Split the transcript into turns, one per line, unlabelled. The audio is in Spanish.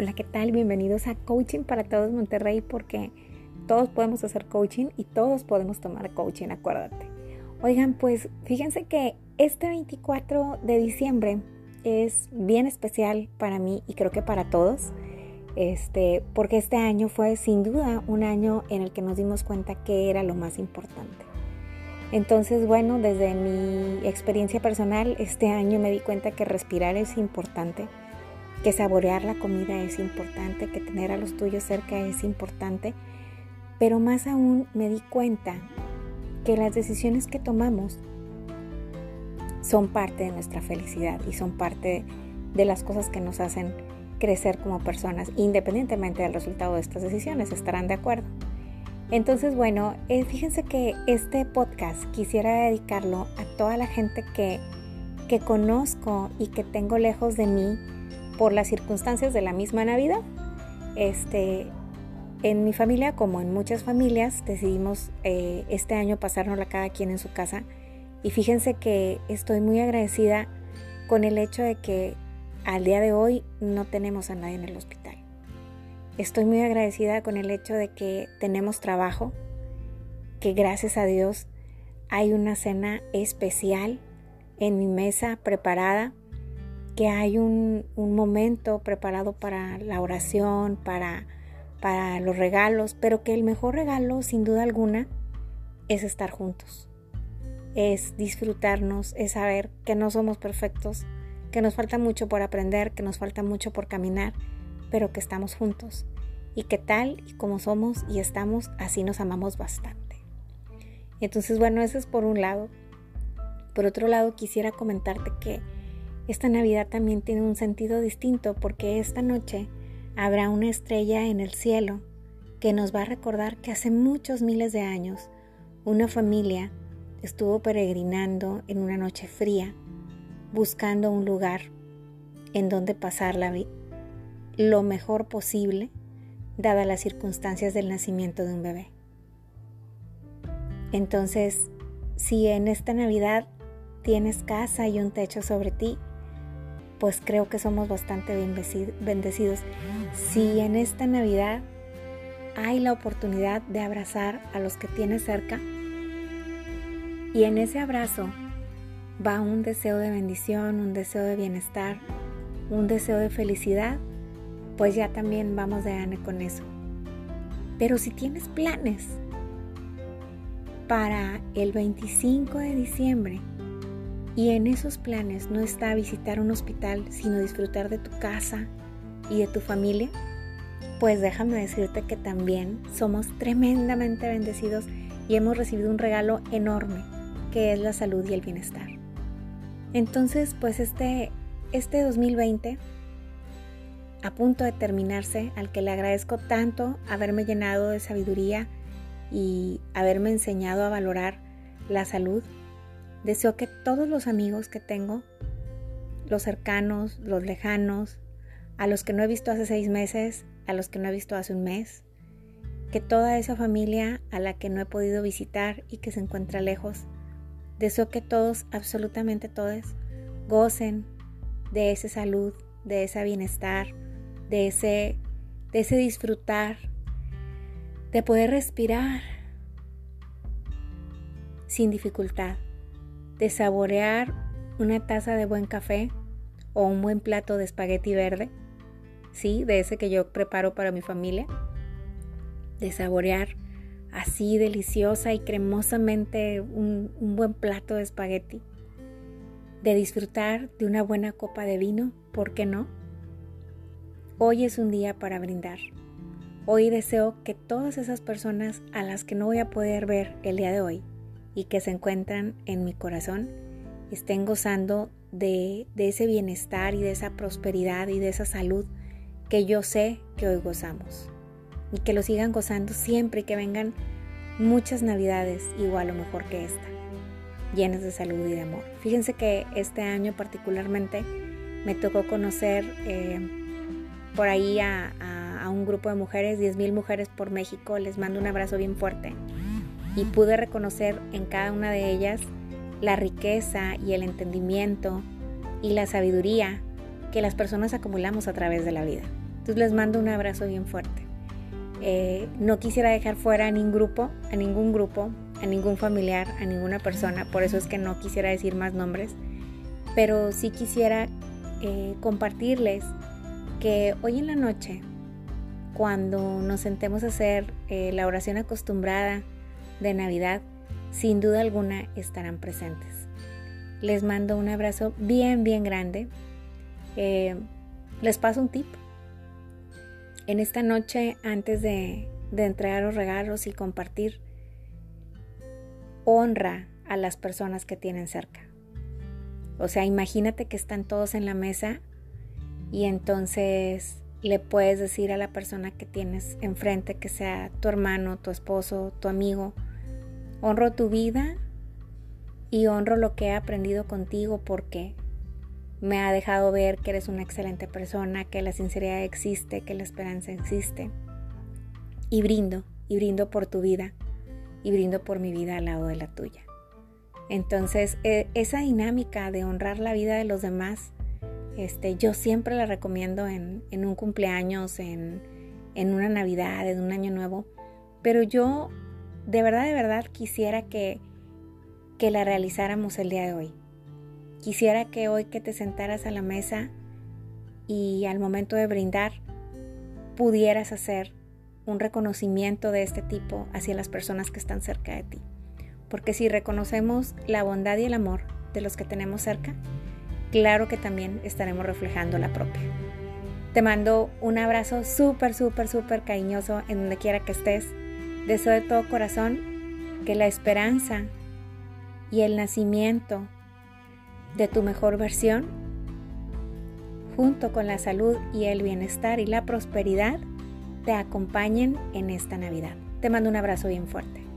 Hola, ¿qué tal? Bienvenidos a Coaching para Todos Monterrey porque todos podemos hacer coaching y todos podemos tomar coaching, acuérdate. Oigan, pues fíjense que este 24 de diciembre es bien especial para mí y creo que para todos. Este, porque este año fue sin duda un año en el que nos dimos cuenta que era lo más importante. Entonces, bueno, desde mi experiencia personal, este año me di cuenta que respirar es importante que saborear la comida es importante, que tener a los tuyos cerca es importante, pero más aún me di cuenta que las decisiones que tomamos son parte de nuestra felicidad y son parte de las cosas que nos hacen crecer como personas, independientemente del resultado de estas decisiones, estarán de acuerdo. Entonces, bueno, eh, fíjense que este podcast quisiera dedicarlo a toda la gente que, que conozco y que tengo lejos de mí, por las circunstancias de la misma Navidad. Este, en mi familia, como en muchas familias, decidimos eh, este año pasárnosla cada quien en su casa. Y fíjense que estoy muy agradecida con el hecho de que al día de hoy no tenemos a nadie en el hospital. Estoy muy agradecida con el hecho de que tenemos trabajo, que gracias a Dios hay una cena especial en mi mesa preparada que hay un, momento preparado para la oración, para, para los regalos, pero que el mejor regalo, sin duda alguna, es estar juntos. Es disfrutarnos, es saber que no somos perfectos, que nos falta mucho por aprender, que nos falta mucho por caminar, pero que estamos juntos. Y que tal y como somos y estamos, así nos amamos bastante. Entonces, bueno, eso es por un lado. Por otro lado, quisiera comentarte que esta Navidad también tiene un sentido distinto porque esta noche habrá una estrella en el cielo que nos va a recordar que hace muchos miles de años una familia estuvo peregrinando en una noche fría buscando un lugar en donde pasar la lo mejor posible dadas las circunstancias del nacimiento de un bebé. Entonces, si en esta Navidad tienes casa y un techo sobre ti, pues creo que somos bastante bendecidos. Si en esta Navidad hay la oportunidad de abrazar a los que tienes cerca y en ese abrazo va un deseo de bendición, un deseo de bienestar, un deseo de felicidad, pues ya también vamos de gane con eso. Pero si tienes planes para el 25 de diciembre, y en esos planes no está visitar un hospital, sino disfrutar de tu casa y de tu familia, pues déjame decirte que también somos tremendamente bendecidos y hemos recibido un regalo enorme, que es la salud y el bienestar. Entonces, pues este, este 2020, a punto de terminarse, al que le agradezco tanto haberme llenado de sabiduría y haberme enseñado a valorar la salud, Deseo que todos los amigos que tengo, los cercanos, los lejanos, a los que no he visto hace seis meses, a los que no he visto hace un mes, que toda esa familia a la que no he podido visitar y que se encuentra lejos, deseo que todos, absolutamente todos, gocen de esa salud, de ese bienestar, de ese, de ese disfrutar, de poder respirar sin dificultad de saborear una taza de buen café o un buen plato de espagueti verde, sí, de ese que yo preparo para mi familia, de saborear así deliciosa y cremosamente un, un buen plato de espagueti, de disfrutar de una buena copa de vino, ¿por qué no? Hoy es un día para brindar. Hoy deseo que todas esas personas a las que no voy a poder ver el día de hoy, y que se encuentran en mi corazón estén gozando de, ese bienestar y de esa prosperidad y de esa salud que yo sé que hoy gozamos. Y que lo sigan gozando siempre y que vengan muchas navidades igual o mejor que esta, llenas de salud y de amor. Fíjense que este año particularmente me tocó conocer eh, por ahí a, a, un grupo de mujeres, 10.000 mujeres por México. Les mando un abrazo bien fuerte y pude reconocer en cada una de ellas la riqueza y el entendimiento y la sabiduría que las personas acumulamos a través de la vida. Entonces les mando un abrazo bien fuerte. Eh, no quisiera dejar fuera a ningún grupo, a ningún grupo, a ningún familiar, a ninguna persona, por eso es que no quisiera decir más nombres, pero sí quisiera eh, compartirles que hoy en la noche, cuando nos sentemos a hacer eh, la oración acostumbrada de Navidad, sin duda alguna estarán presentes. Les mando un abrazo bien, bien grande. les paso un tip en esta noche, antes de, entregar los regalos y compartir, honra a las personas que tienen cerca. O sea, imagínate que están todos en la mesa y entonces le puedes decir a la persona que tienes enfrente, que sea tu hermano, tu esposo, tu amigo, honro tu vida y honro lo que he aprendido contigo porque me ha dejado ver que eres una excelente persona, que la sinceridad existe, que la esperanza existe. Y brindo, y brindo por tu vida, y brindo por mi vida al lado de la tuya. Entonces, e, esa dinámica de honrar la vida de los demás, este, yo siempre la recomiendo en, un cumpleaños, en, en una Navidad, en un año nuevo, pero yo de verdad, de verdad quisiera que, que la realizáramos el día de hoy. Quisiera que hoy que te sentaras a la mesa y al momento de brindar pudieras hacer un reconocimiento de este tipo hacia las personas que están cerca de ti. Porque si reconocemos la bondad y el amor de los que tenemos cerca, claro que también estaremos reflejando la propia. Te mando un abrazo súper, súper, súper cariñoso en donde quiera que estés. Deseo de todo corazón que la esperanza y el nacimiento de tu mejor versión, junto con la salud y el bienestar y la prosperidad, te acompañen en esta Navidad. Te mando un abrazo bien fuerte.